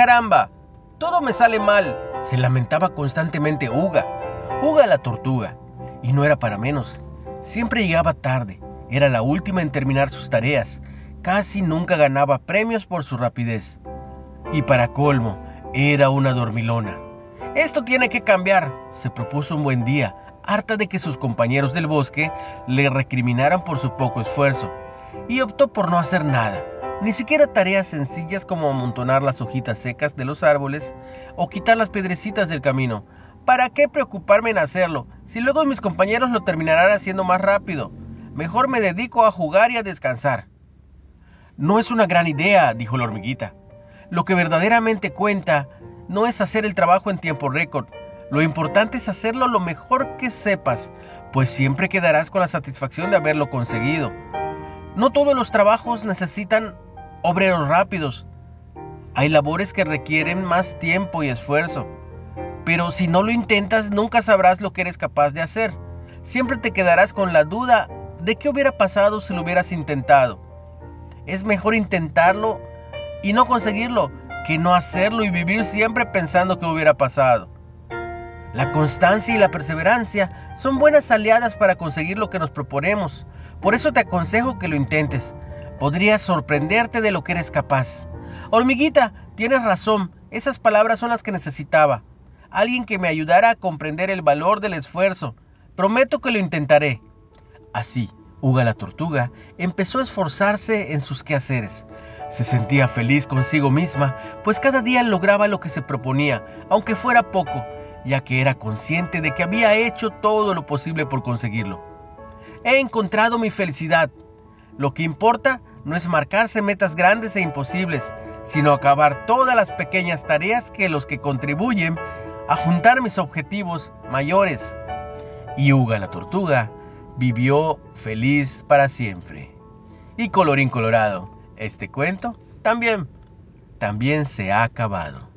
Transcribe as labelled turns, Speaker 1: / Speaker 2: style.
Speaker 1: ¡Caramba! Todo me sale mal, se lamentaba constantemente Uga. Uga la tortuga. Y no era para menos. Siempre llegaba tarde, era la última en terminar sus tareas, casi nunca ganaba premios por su rapidez. Y para colmo, era una dormilona. Esto tiene que cambiar, se propuso un buen día, harta de que sus compañeros del bosque le recriminaran por su poco esfuerzo, y optó por no hacer nada, ni siquiera tareas sencillas como amontonar las hojitas secas de los árboles o quitar las piedrecitas del camino. ¿Para qué preocuparme en hacerlo si luego mis compañeros lo terminarán haciendo más rápido? Mejor me dedico a jugar y a descansar. No es una gran idea, dijo la hormiguita. Lo que verdaderamente cuenta no es hacer el trabajo en tiempo récord. Lo importante es hacerlo lo mejor que sepas, pues siempre quedarás con la satisfacción de haberlo conseguido. No todos los trabajos necesitan obreros rápidos. Hay labores que requieren más tiempo y esfuerzo. Pero si no lo intentas, nunca sabrás lo que eres capaz de hacer. Siempre te quedarás con la duda de qué hubiera pasado si lo hubieras intentado. Es mejor intentarlo y no conseguirlo que no hacerlo y vivir siempre pensando que hubiera pasado. La constancia y la perseverancia son buenas aliadas para conseguir lo que nos proponemos. Por eso te aconsejo que lo intentes. Podrías sorprenderte de lo que eres capaz. Hormiguita, tienes razón, esas palabras son las que necesitaba. Alguien que me ayudara a comprender el valor del esfuerzo. Prometo que lo intentaré. Así, Uga la tortuga empezó a esforzarse en sus quehaceres. Se sentía feliz consigo misma, pues cada día lograba lo que se proponía, aunque fuera poco, ya que era consciente de que había hecho todo lo posible por conseguirlo. He encontrado mi felicidad. Lo que importa no es marcarse metas grandes e imposibles, sino acabar todas las pequeñas tareas que los que contribuyen a juntar mis objetivos mayores. Y Uga la tortuga vivió feliz para siempre. Y colorín colorado, este cuento también, también se ha acabado.